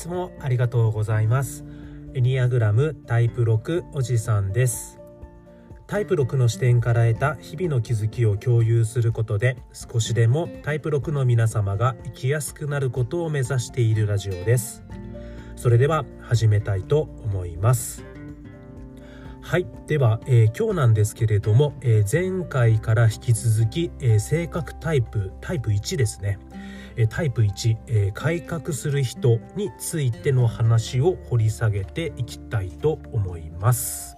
つもありがとうございます。エニアグラムタイプ6おじさんです。タイプ6の視点から得た日々の気づきを共有することで少しでもタイプ6の皆様が生きやすくなることを目指しているラジオです。それでは始めたいと思います。はい。では、えー、今日なんですけれども、えー、前回から引き続き、えー、性格タイプタイプ1ですね。タイプ1、え改革する人についての話を掘り下げていきたいと思います。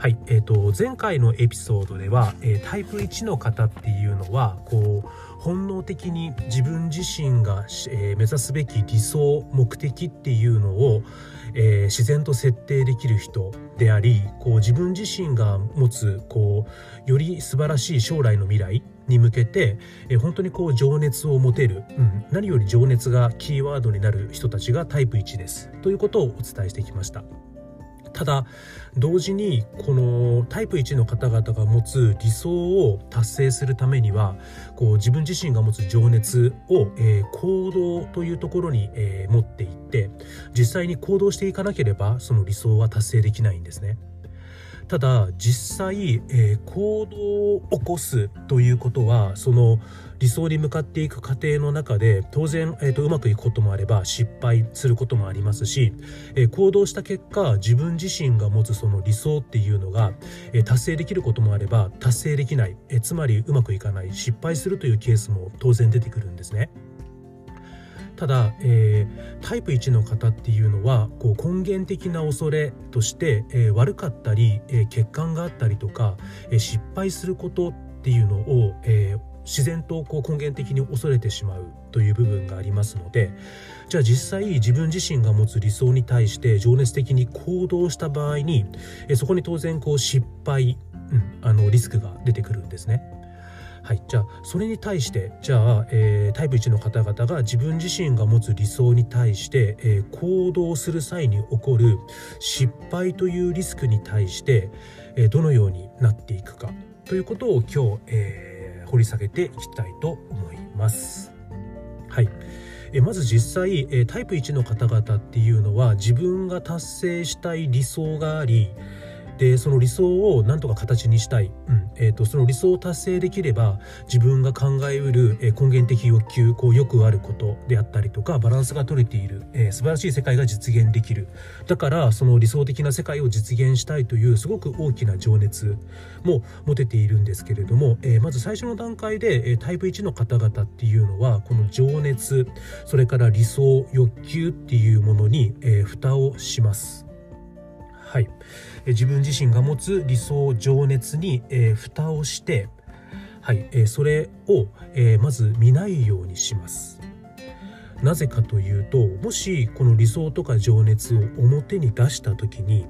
はい、えーと、前回のエピソードでは、えー、タイプ1の方っていうのはこう本能的に自分自身が、えー、目指すべき理想目的っていうのを、えー、自然と設定できる人でありこう自分自身が持つこうより素晴らしい将来の未来に向けて、えー、本当にこう情熱を持てる、うん、何より情熱がキーワードになる人たちがタイプ1ですということをお伝えしてきました。ただ同時にこのタイプ1の方々が持つ理想を達成するためにはこう自分自身が持つ情熱を、えー、行動というところに、えー、持っていって実際に行動していかなければその理想は達成できないんですね。ただ実際、えー、行動を起こすということはその理想に向かっていく過程の中で当然、えーと、うまくいくこともあれば失敗することもありますし、えー、行動した結果自分自身が持つその理想っていうのが、えー、達成できることもあれば達成できない、えつまりうまくいかない失敗するというケースも当然出てくるんですね。ただ、えー、タイプ1の方っていうのはこう根源的な恐れとして、えー、悪かったり、えー、欠陥があったりとか、え失敗することっていうのを、え自然とこう根源的に恐れてしまうという部分がありますのでじゃあ実際自分自身が持つ理想に対して情熱的に行動した場合にえそこに当然こう失敗、うん、あのリスクが出てくるんですね。はい、じゃあそれに対してじゃあ、えー、タイプ1の方々が自分自身が持つ理想に対して、えー、行動する際に起こる失敗というリスクに対して、えー、どのようになっていくかということを今日、え掘り下げていきたいと思います。はいえまず実際、えタイプ1の方々っていうのは自分が達成したい理想がありでその理想をなんとか形にしたい、うん。えーと、その理想を達成できれば自分が考えうる、えー、根源的欲求こうよくあることであったりとかバランスが取れている、えー、素晴らしい世界が実現できる。だからその理想的な世界を実現したいというすごく大きな情熱も持てているんですけれども、えー、まず最初の段階で、えタイプ1の方々っていうのはこの情熱それから理想欲求っていうものに、え蓋をします。はい。自分自身が持つ理想情熱に、えー、蓋をして、はい。えー、それを、えー、まず見ないようにします。なぜかというともしこの理想とか情熱を表に出した時に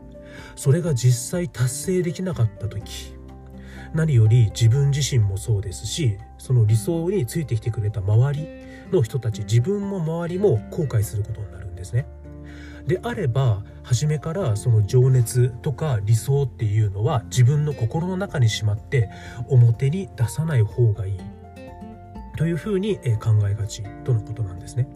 それが実際達成できなかった時何より自分自身もそうですしその理想についてきてくれた周りの人たち自分も周りも後悔することになるんですね。であれば初めからその情熱とか理想っていうのは自分の心の中にしまって表に出さない方がいいというふうに考えがちとのことなんですね。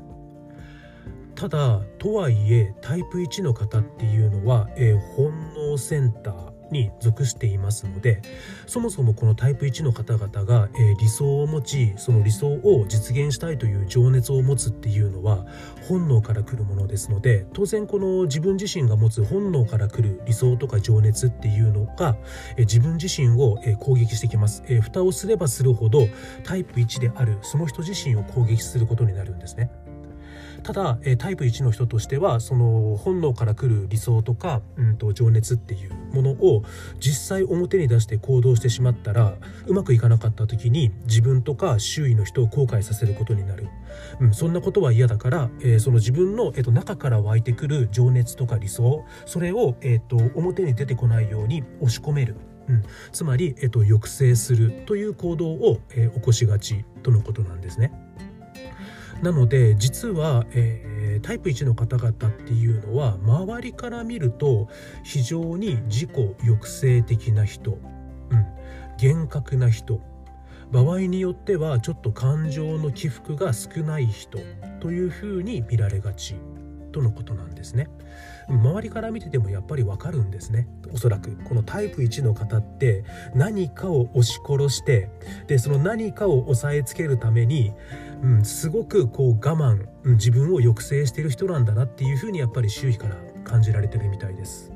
ただとはいえタイプ1の方っていうのは、えー、本能センターに属していますのでそもそもこのタイプ1の方々が、えー、理想を持ちその理想を実現したいという情熱を持つっていうのは本能から来るものですので当然この自分自身が持つ本能から来る理想とか情熱っていうのが、えー、自分自身を、えー、攻撃してきます、えー、蓋をすればするほどタイプ1であるその人自身を攻撃することになるんですね。ただ、えタイプ1の人としてはその本能から来る理想とか、うんと、情熱っていうものを実際表に出して行動してしまったらうまくいかなかった時に自分とか周囲の人を後悔させることになる、うん、そんなことは嫌だから、えー、その自分の、えーと、中から湧いてくる情熱とか理想それを、えーと、表に出てこないように押し込める。うん、つまり、えっと、抑制するという行動を、えー、起こしがちとのことなんですね。なので実は、えー、タイプ1の方々っていうのは周りから見ると非常に自己抑制的な人、うん、厳格な人場合によってはちょっと感情の起伏が少ない人というふうに見られがちとのことなんですね。周りから見ててもやっぱりわかるんですね。おそらくこのタイプ1の方って何かを押し殺してでその何かを押さえつけるために、うん、すごくこう我慢、うん、自分を抑制してる人なんだなっていうふうにやっぱり周囲から感じられてるみたいです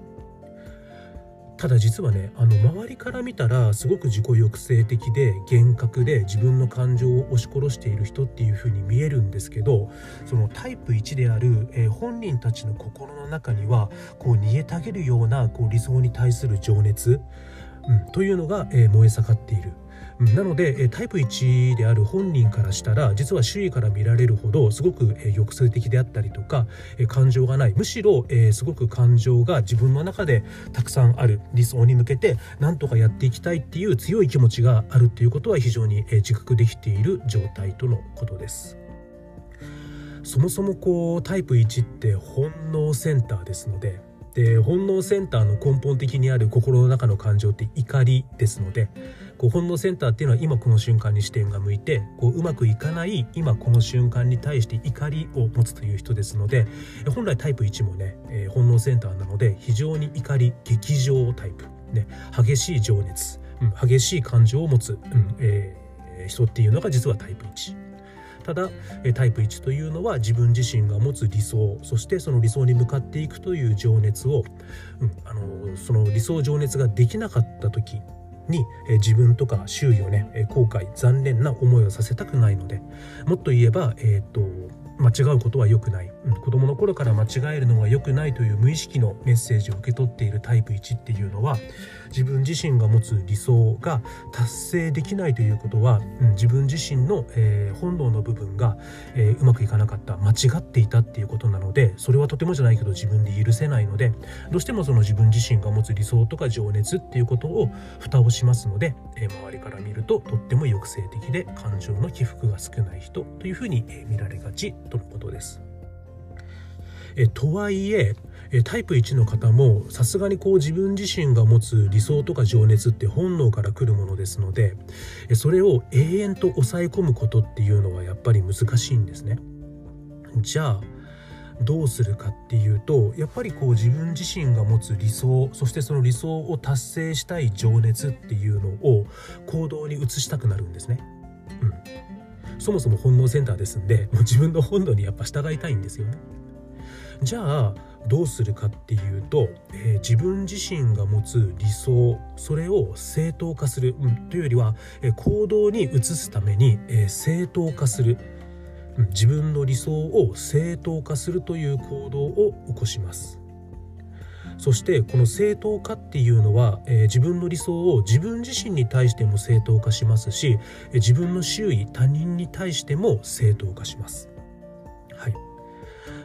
ただ実はねあの周りから見たらすごく自己抑制的で厳格で自分の感情を押し殺している人っていう風に見えるんですけどそのタイプ1である、えー、本人たちの心の中にはこう逃げたげるようなこう理想に対する情熱、うん、というのが、えー、燃え盛っている。なのでタイプ1である本人からしたら実は周囲から見られるほどすごく抑制的であったりとか感情がないむしろすごく感情が自分の中でたくさんある理想に向けて何とかやっていきたいっていう強い気持ちがあるっていうことは非常に自覚できている状態とのことです。そもそもこうタイプ1って本能センターですのでで本能センターの根本的にある心の中の感情って怒りですのでこう本能センターっていうのは今この瞬間に視点が向いてこううまくいかない今この瞬間に対して怒りを持つという人ですので本来タイプ1もね、えー、本能センターなので非常に怒り激情タイプ、ね、激しい情熱、うん、激しい感情を持つ、うんえー、人っていうのが実はタイプ1。ただタイプ1というのは自分自身が持つ理想そしてその理想に向かっていくという情熱を、うん、あのその理想情熱ができなかった時に、自分とか周囲をね、後悔残念な思いをさせたくないのでもっと言えば、えーと、間違うことは良くない、うん、子供の頃から間違えるのは良くないという無意識のメッセージを受け取っているタイプ1っていうのは自分自身が持つ理想が達成できないということは、うん、自分自身の、えー、本能の部分が、えー、うまくいかなかった間違っていたっていうことなのでそれはとてもじゃないけど自分で許せないのでどうしてもその自分自身が持つ理想とか情熱っていうことを蓋をしますので、えー、周りから見るととっても抑制的で感情の起伏が少ない人というふうに、え見られがちとのことです。えとはいえタイプ1の方もさすがにこう自分自身が持つ理想とか情熱って本能から来るものですのでそれを永遠と抑え込むことっていうのはやっぱり難しいんですね。じゃあどうするかっていうとやっぱりこう自分自身が持つ理想そしてその理想を達成したい情熱っていうのを行動に移したくなるんですね。うん、そもそも本能センターですんでもう自分の本能にやっぱ従いたいんですよね。じゃあどうするかっていうと、えー、自分自身が持つ理想それを正当化する、うん、というよりは、えー、行動に移すために、えー、正当化する、うん、自分の理想を正当化するという行動を起こします。そしてこの正当化っていうのは、えー、自分の理想を自分自身に対しても正当化しますし、えー、自分の周囲他人に対しても正当化します。はい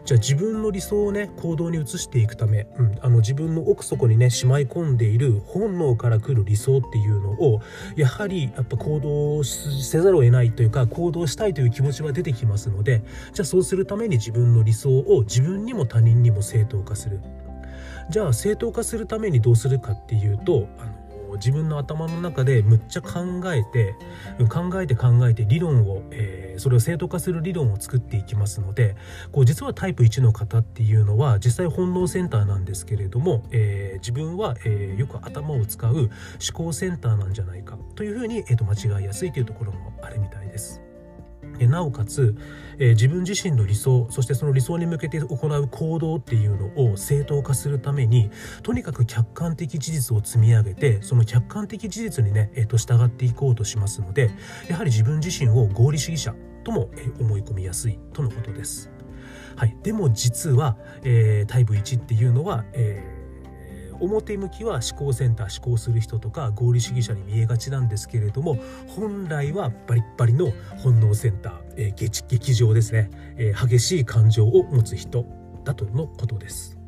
じゃあ自分の理想をね行動に移していくため、うん、あの自分の奥底にねしまい込んでいる本能から来る理想っていうのをやはりやっぱ行動せざるを得ないというか行動したいという気持ちは出てきますのでじゃあそうするために自分の理想を自分にも他人にも正当化する。じゃあ正当化するためにどうするかっていうとあの自分の頭の中でむっちゃ考えて考えて考えて理論を、えー、それを正当化する理論を作っていきますのでこう実はタイプ1の方っていうのは実際本能センターなんですけれども、えー、自分は、えー、よく頭を使う思考センターなんじゃないかというふうに、えーと、間違いやすいというところもあるみたいです。なおかつ、えー、自分自身の理想そしてその理想に向けて行う行動っていうのを正当化するためにとにかく客観的事実を積み上げてその客観的事実にね、えー、と従っていこうとしますのでやはり自分自身を合理主義者とも、え、思い込みやすいとのことです。はい、でも実は、えー、タイプ1っていうのは、えー表向きは思考センター思考する人とか合理主義者に見えがちなんですけれども本来はバリッバリの本能センター、えー、劇場ですね、えー、激しい感情を持つ人だとのことです。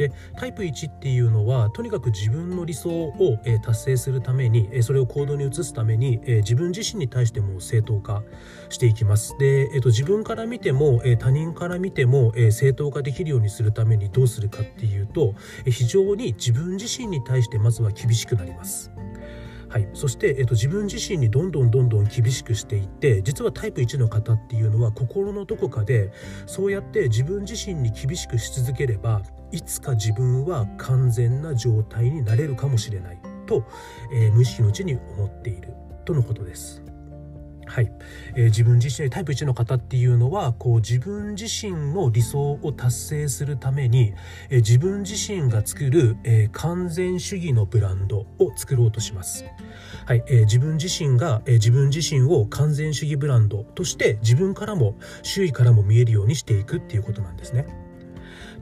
でタイプ1っていうのはとにかく自分の理想を、えー、達成するために、えー、それを行動に移すために、えー、自分自身に対しても正当化していきますで、えーと、自分から見ても、えー、他人から見ても、えー、正当化できるようにするためにどうするかっていうと、えー、非常に自分自身に対してまずは厳しくなります。はい、そして、えっと、自分自身にどんどんどんどん厳しくしていって実はタイプ1の方っていうのは心のどこかでそうやって自分自身に厳しくし続ければいつか自分は完全な状態になれるかもしれないと、えー、無意識のうちに思っているとのことです。はい、えー、自分自身タイプ1の方っていうのはこう自分自身の理想を達成するために、えー、自分自身が作る、えー、完全主義のブランドを作ろうとします。はい、えー、自分自身が、えー、自分自身を完全主義ブランドとして自分からも周囲からも見えるようにしていくっていうことなんですね。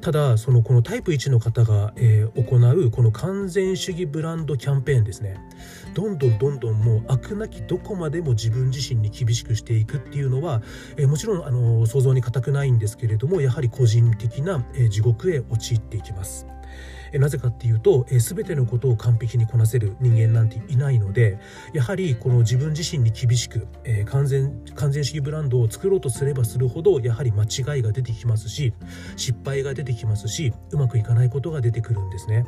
ただそのこのタイプ1の方が、えー、行うこの完全主義ブランドキャンペーンですねどんどんどんどんもう飽くなきどこまでも自分自身に厳しくしていくっていうのは、えー、もちろんあの想像に難くないんですけれどもやはり個人的な、え、地獄へ陥っていきます。なぜかっていうと、え、全てのことを完璧にこなせる人間なんていないのでやはりこの自分自身に厳しく、完全完全主義ブランドを作ろうとすればするほどやはり間違いが出てきますし失敗が出てきますしうまくいかないことが出てくるんですね。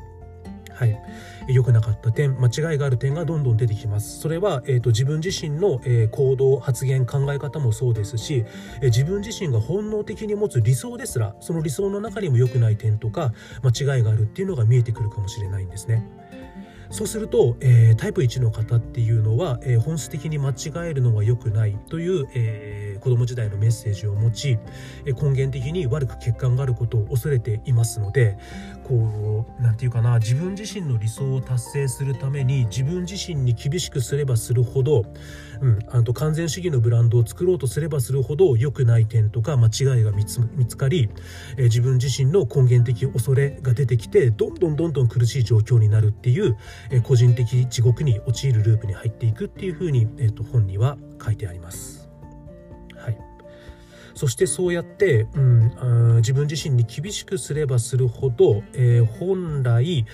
はい、良くなかった点間違いがある点がどんどん出てきますそれは、えーと、自分自身の、えー、行動発言考え方もそうですし、えー、自分自身が本能的に持つ理想ですらその理想の中にも良くない点とか間違いがあるっていうのが見えてくるかもしれないんですね。そうすると、えー、タイプ1の方っていうのは、えー、本質的に間違えるのは良くないという、えー、子供時代のメッセージを持ち、根源的に悪く欠陥があることを恐れていますのでこう何て言うかな自分自身の理想を達成するために自分自身に厳しくすればするほど、うん、あと完全主義のブランドを作ろうとすればするほど良くない点とか間違いが見つかり、自分自身の根源的恐れが出てきてどんどんどんどん苦しい状況になるっていう、個人的地獄に陥るループに入っていくっていうふうに、えー、と本には書いてあります。そしてそうやって、うん、自分自身に厳しくすればするほど、えー、本来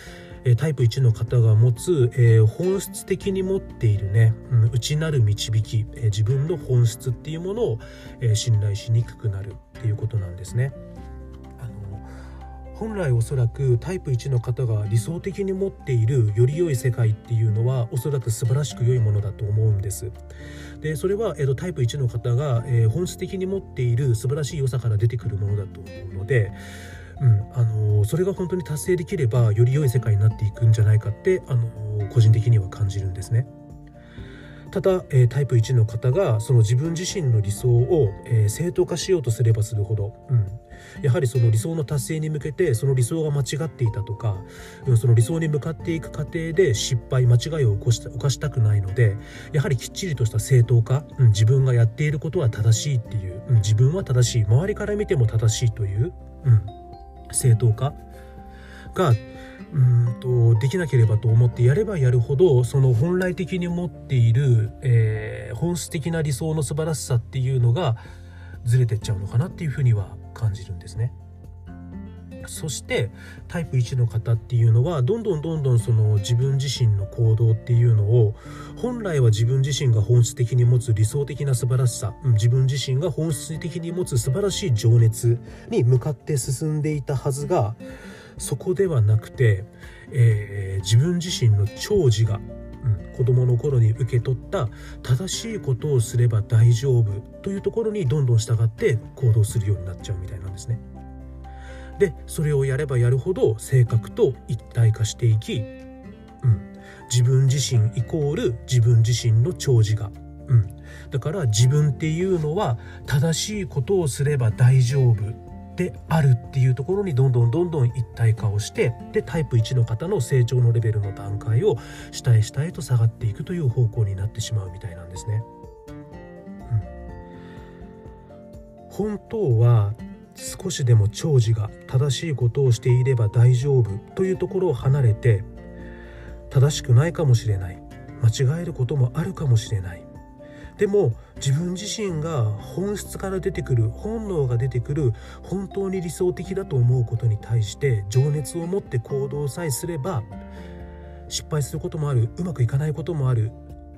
タイプ1の方が持つ、えー、本質的に持っているね、うん、内なる導き、えー、自分の本質っていうものを、えー、信頼しにくくなるっていうことなんですね。本来おそらくタイプ1の方が理想的に持っているより良い世界っていうのはおそらく素晴らしく良いものだと思うんです。でそれは、えーと、タイプ1の方が、えー、本質的に持っている素晴らしい良さから出てくるものだと思うので、うんあのー、それが本当に達成できればより良い世界になっていくんじゃないかって、あのー、個人的には感じるんですね。ただ、えー、タイプ1の方がその自分自身の理想を、えー、正当化しようとすればするほど、うん、やはりその理想の達成に向けてその理想が間違っていたとか、うん、その理想に向かっていく過程で失敗間違いを起こした犯したくないのでやはりきっちりとした正当化、うん、自分がやっていることは正しいっていう、うん、自分は正しい。周りから見ても正しいという、うん、正当化がうんとできなければと思ってやればやるほどその本来的に持っている、えー、本質的な理想の素晴らしさっていうのがずれてっちゃうのかなっていうふうには感じるんですね。そしてタイプ1の方っていうのはどんどんどんどんその自分自身の行動っていうのを本来は自分自身が本質的に持つ理想的な素晴らしさ自分自身が本質的に持つ素晴らしい情熱に向かって進んでいたはずがそこではなくて、えー、自分自身の長寿が、うん、子供の頃に受け取った正しいことをすれば大丈夫というところにどんどん従って行動するようになっちゃうみたいなんですね。でそれをやればやるほど性格と一体化していき、うん、自分自身イコール自分自身の長寿が、うん、だから自分っていうのは正しいことをすれば大丈夫であるっていうところにどんどんどんどん一体化をしてでタイプ1の方の成長のレベルの段階を下へ下へと下がっていくという方向になってしまうみたいなんですね。うん、本当は少しでも長寿が正しいことをしていれば大丈夫というところを離れて正しくないかもしれない。間違えることもあるかもしれない。でも自分自身が本質から出てくる本能が出てくる本当に理想的だと思うことに対して情熱を持って行動さえすれば失敗することもあるうまくいかないこともある。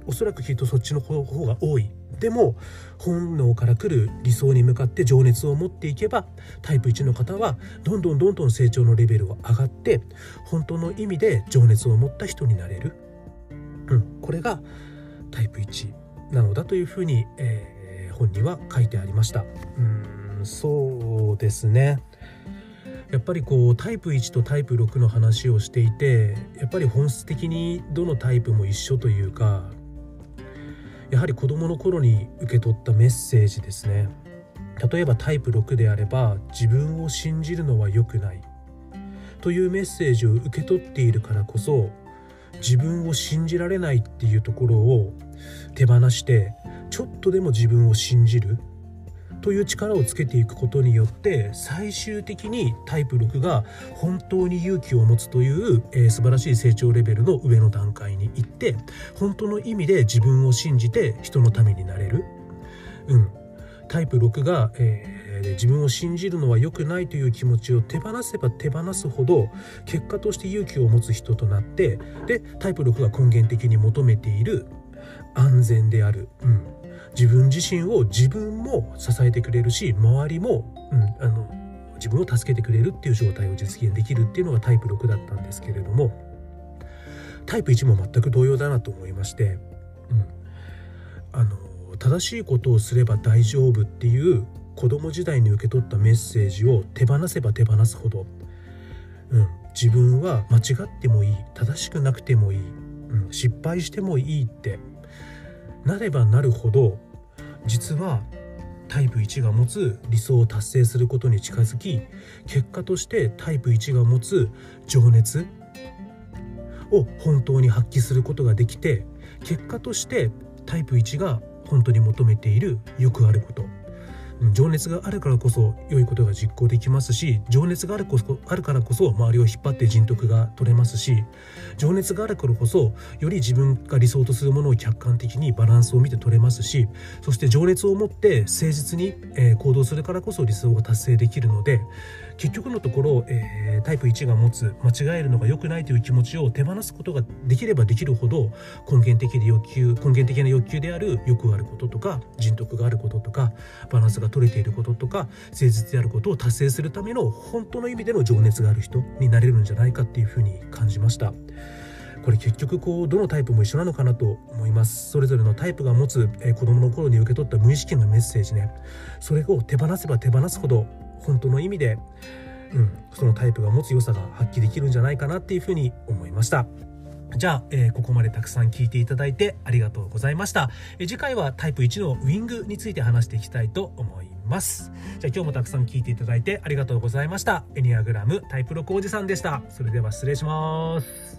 おそらくきっとそっちの方が多い。でも本能から来る理想に向かって情熱を持っていけばタイプ1の方はどんどんどんどん成長のレベルが上がって本当の意味で情熱を持った人になれる。うん、これがタイプ1なのだというふうに、えー、本には書いてありました。うんそうですね。やっぱりこうタイプ1とタイプ6の話をしていてやっぱり本質的にどのタイプも一緒というかやはり子どもの頃に受け取ったメッセージですね。例えばタイプ6であれば自分を信じるのは良くないというメッセージを受け取っているからこそ自分を信じられないっていうところを手放してちょっとでも自分を信じるという力をつけていくことによって最終的にタイプ6が本当に勇気を持つという、えー、素晴らしい成長レベルの上の段階に行って本当の意味で自分を信じて人のためになれる。うん、タイプ6が、えー、自分を信じるのは良くないという気持ちを手放せば手放すほど結果として勇気を持つ人となってでタイプ6が根源的に求めている安全である、うん、自分自身を自分も支えてくれるし周りも、うん、あの自分を助けてくれるっていう状態を実現できるっていうのがタイプ6だったんですけれどもタイプ1も全く同様だなと思いまして、うん、あの正しいことをすれば大丈夫っていう子供時代に受け取ったメッセージを手放せば手放すほど、うん、自分は間違ってもいい正しくなくてもいい、うん、失敗してもいいってなればなるほど実はタイプ1が持つ理想を達成することに近づき結果としてタイプ1が持つ情熱を本当に発揮することができて結果としてタイプ1が本当に求めているよくあること。情熱があるからこそ良いことが実行できますし情熱があるこそあるからこそ周りを引っ張って人徳が取れますし情熱があるからこそより自分が理想とするものを客観的にバランスを見て取れますしそして情熱を持って誠実に、え行動するからこそ理想が達成できるので結局のところ、えー、タイプ1が持つ間違えるのが良くないという気持ちを手放すことができればできるほど根源的で欲求根源的な欲求であるよくあることとか人徳があることとかバランスが取れていることとか誠実であることを達成するための本当の意味での情熱がある人になれるんじゃないかっていうふうに感じました。これ結局こうどのタイプも一緒なのかなと思いますそれぞれのタイプが持つ、えー、子供の頃に受け取った無意識のメッセージねそれを手放せば手放すほど本当の意味で、うん、そのタイプが持つ良さが発揮できるんじゃないかなっていうふうに思いました。じゃあ、えー、ここまでたくさん聞いていただいてありがとうございました。え、次回はタイプ1のウィングについて話していきたいと思います。じゃあ今日もたくさん聞いていただいてありがとうございました。エニアグラムタイプ6おじさんでした。それでは失礼します。